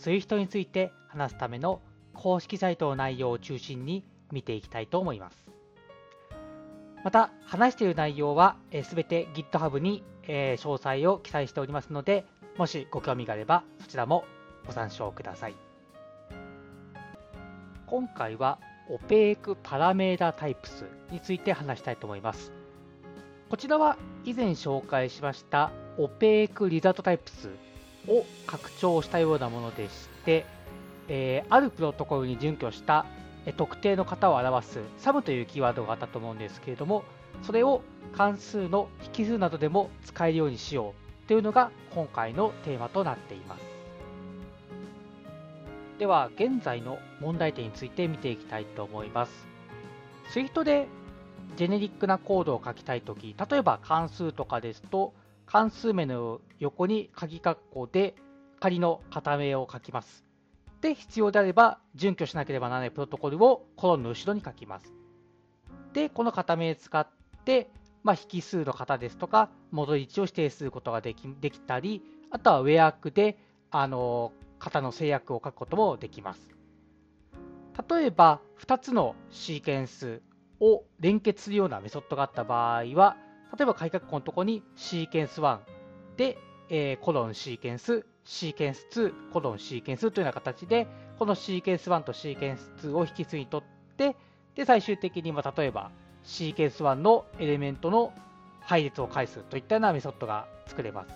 SWIFT について話すための公式サイトの内容を中心に見ていきたいと思います。また、話している内容はすべて GitHub に詳細を記載しておりますので、もしご興味があればそちらもご参照ください。今回はオペークパラメータタイプスについて話したいと思います。こちらは以前紹介しましたオペークリザートタイプスを拡張したようなものでして、えー、あるプロトコルに準拠した特定の型を表す SUM というキーワードがあったと思うんですけれども、それを関数の引数などでも使えるようにしようというのが今回のテーマとなっています。では、現在の問題点について見ていきたいと思います。Swift でジェネリックなコードを書きたいとき、例えば関数とかですと、関数名の横に鍵括弧で仮の型名を書きます。で、必要であれば、準拠しなければならないプロトコルをコロンの後ろに書きます。で、この型名を使って、まあ、引数の型ですとか、戻り位置を指定することができできたり、あとはウェアクで、あの、型の制約を書くこともできます。例えば、2つのシーケンスを連結するようなメソッドがあった場合は、例えば開括弧のとこにシーケンス1で、えー、コロンシーケンス、シーケンス2、コロンシーケンスというような形で、このシーケンス1とシーケンス2を引数にとって、で、最終的に、ま例えば、シーケンス1のエレメントの配列を返すといったようなメソッドが作れます。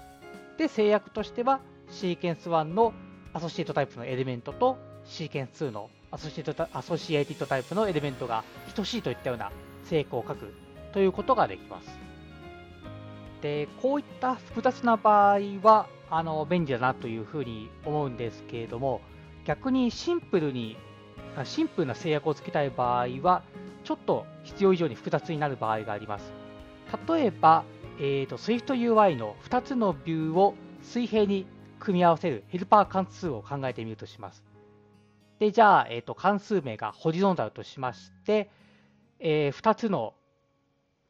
で、制約としては、シーケンス1の associate type のエレメントと、シーケンス2の associate associated type のエレメントが等しいといったような制約を書くということができます。で、こういった複雑な場合は、あの、便利だなというふうに思うんですけれども、逆にシンプルに、シンプルな制約をつけたい場合は、ちょっと必要以上に複雑になる場合があります。例えば、えーと、SwiftUI の2つのビューを水平に組み合わせるヘルパー関数を考えてみるとします。で、じゃあ、えーと、関数名がホリゾンタルとしまして、えー、2つの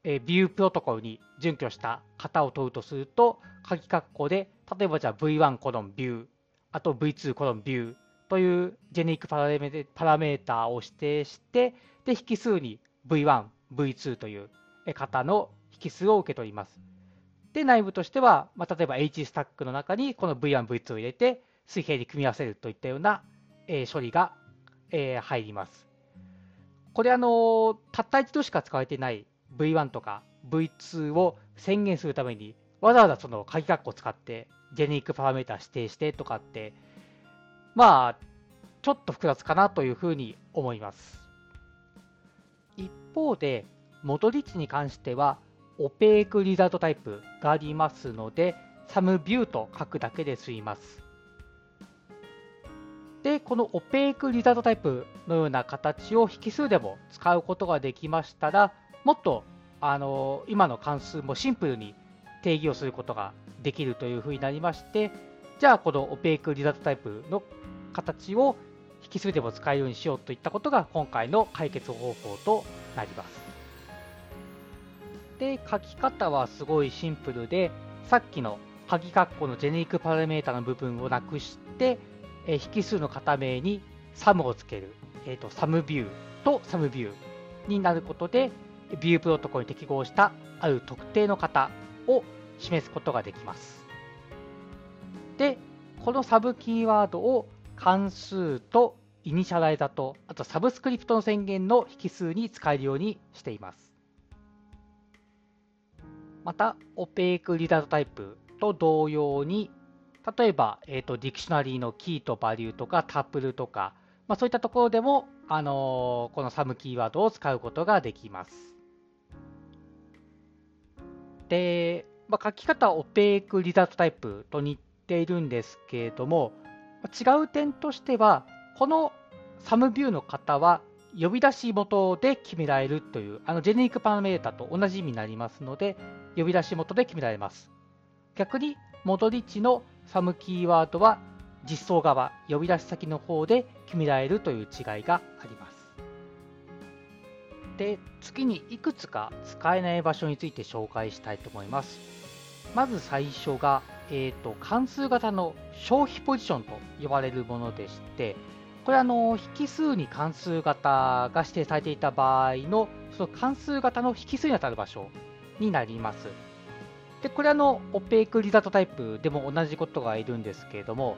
えビュープロトコルに準拠した型を取るとすると、鍵括弧で、例えばじゃあ V1 コロンビュー、あと V2 コロンビューというジェネリックパラメパラメータを指定して、で、引数に V1、V2 という型の引数を受け取ります。で、内部としては、まあ、例えば H スタックの中にこの V1、V2 を入れて、水平に組み合わせるといったような、え処理が、え入ります。これあの、たった一度しか使われてない V1 とか V2 を宣言するために、わざわざその鍵括弧を使って、ジェネリックパラメータ指定してとかって、まあ、ちょっと複雑かなというふうに思います。一方で、戻り値に関しては、オペークリザルトタイプがありますので、サムビューと書くだけで済みます。で、このオペークリザルトタイプのような形を引数でも使うことができましたら、もっとあの今の関数もシンプルに定義をすることができるというふうになりまして、じゃあこのオペークリザルトタイプの形を引数でも使えるようにしようといったことが今回の解決方法となります。で、書き方はすごいシンプルで、さっきの鍵括弧のジェネリックパラメータの部分をなくして、え引数の型名に sum をつける、えーと、sum view と sum view になることで、ビュープロトコルに適合したある特定の型を示すことができます。で、このサブキーワードを関数とイニシャライザと、あとサブスクリプトの宣言の引数に使えるようにしています。また、オペークリザートタイプと同様に、例えば、えーと、ディクショナリーのキーとバリューとかタップルとか、まあ、そういったところでも、あのー、このサムキーワードを使うことができます。で、まあ、書き方はオペークリザートタイプと似ているんですけれども、違う点としては、このサムビューの方は呼び出し元で決められるという、あのジェネリックパラメータと同じ意味になりますので、呼び出し元で決められます。逆に、モドリッチのサムキーワードは実装側、呼び出し先の方で決められるという違いがあります。で、次にいくつか使えない場所について紹介したいと思います。まず最初が、えーと、関数型の消費ポジションと呼ばれるものでして、これはの引数に関数型が指定されていた場合のその関数型の引数に当たる場所になります。で、これあのオペークリザートタイプでも同じことがいるんですけれども、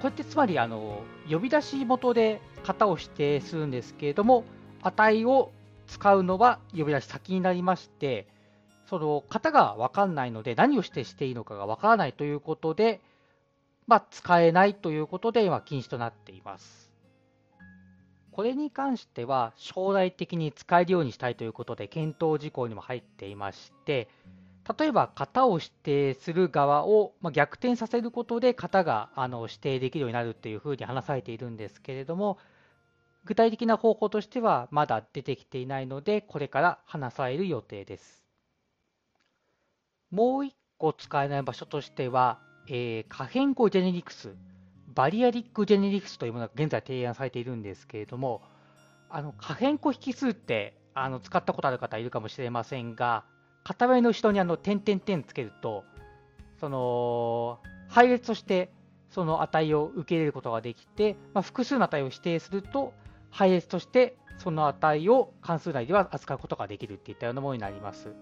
これってつまりあの呼び出し元で型を指定するんですけれども、値を使うのは呼び出し先になりまして、その型が分かんないので、何をしてしていいのかが分からないということで、まあ、使えないということで、今、禁止となっています。これに関しては、将来的に使えるようにしたいということで、検討事項にも入っていまして、例えば型を指定する側を逆転させることで型があの指定できるようになるというふうに話されているんですけれども、具体的な方法としてはまだ出てきていないので、これから話される予定です。もう一個使えない場所としては、えー、可変更ジェネリクス、バリアリックジェネリクスというものが現在提案されているんですけれども、あの可変更引数ってあの使ったことある方いるかもしれませんが、片目の後ろにあの点々点つけると、その配列としてその値を受け入れることができて、まあ、複数の値を指定すると、配列としてその値を関数内では扱うことができるっていったようなものになります。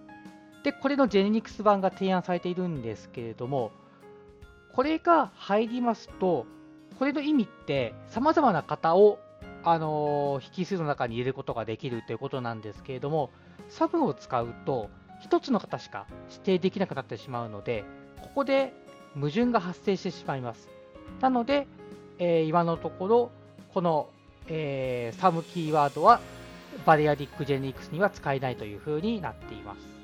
で、これのジェネニクス版が提案されているんですけれども、これが入りますと、これの意味って、様々な型を、あの、引数の中に入れることができるということなんですけれども、サブを使うと、1つの型しか指定できなくなってしまうので、ここで矛盾が発生してしまいます。なので、えー、今のところ、この、えー、サムキーワードはバリアディックジェネリクスには使えないというふうになっています。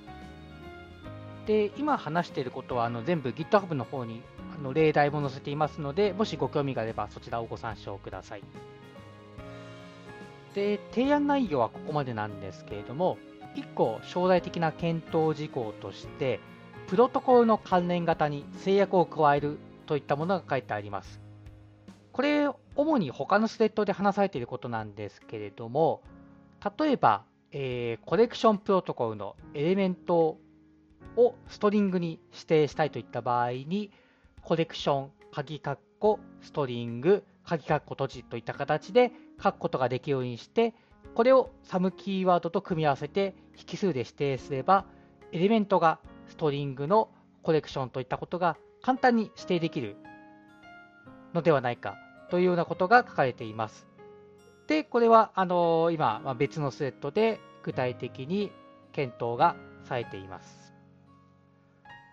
で、今話していることはあの全部 GitHub の方にあの例題も載せていますので、もしご興味があればそちらをご参照ください。で、提案内容はここまでなんですけれども、1個将来的な検討事項として、プロトコルの関連型に制約を加えるといったものが書いてあります。これ、主に他のスレッドで話されていることなんですけれども、例えば、えー、コレクションプロトコルのエレメントをストリングに指定したいといった場合に、コレクション、鍵括弧、ストリング、鍵括弧閉じといった形で書くことができるようにして、これをサムキーワードと組み合わせて引数で指定すれば、エレメントがストリングのコレクションといったことが簡単に指定できるのではないかというようなことが書かれています。で、これはあの今、別のスレッドで具体的に検討がされています。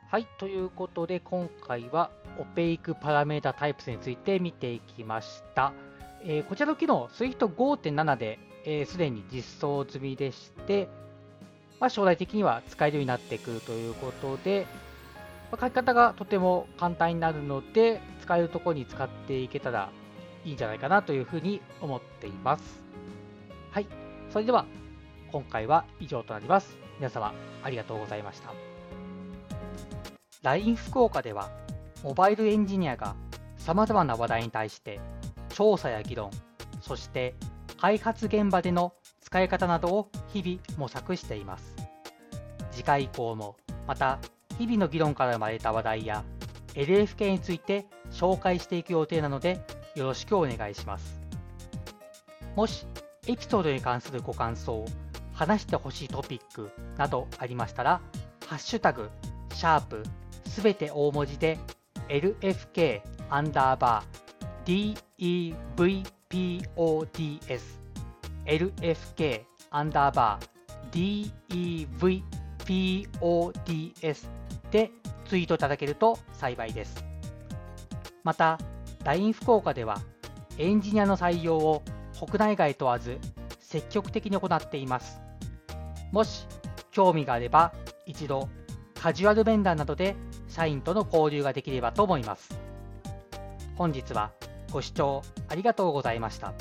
はい、ということで今回はオペイクパラメータタイプスについて見ていきました。えー、こちらの機能、Swift5.7 ですで、に実装済みでして、まあ、将来的には使えるようになってくるということで、まあ、書き方がとても簡単になるので、使えるところに使っていけたらいいんじゃないかなというふうに思っています。はい、それでは今回は以上となります。皆様ありがとうございました。LINE 福岡では、モバイルエンジニアが様々な話題に対して調査や議論、そして開発現場での使い方などを日々模索しています。次回以降もまた日々の議論から生まれた話題や LFK について紹介していく予定なのでよろしくお願いします。もしエピソードに関するご感想、話してほしいトピックなどありましたら、ハッシュタグ、シャープすべて大文字で LFK アンダーバー DEVPODS LFK アンダーバー DEVPODS でツイートいただけると幸いです。また、LINE 福岡ではエンジニアの採用を国内外問わず積極的に行っています。もし興味があれば一度カジュアル面談などで社員との交流ができればと思います。本日はご視聴ありがとうございました。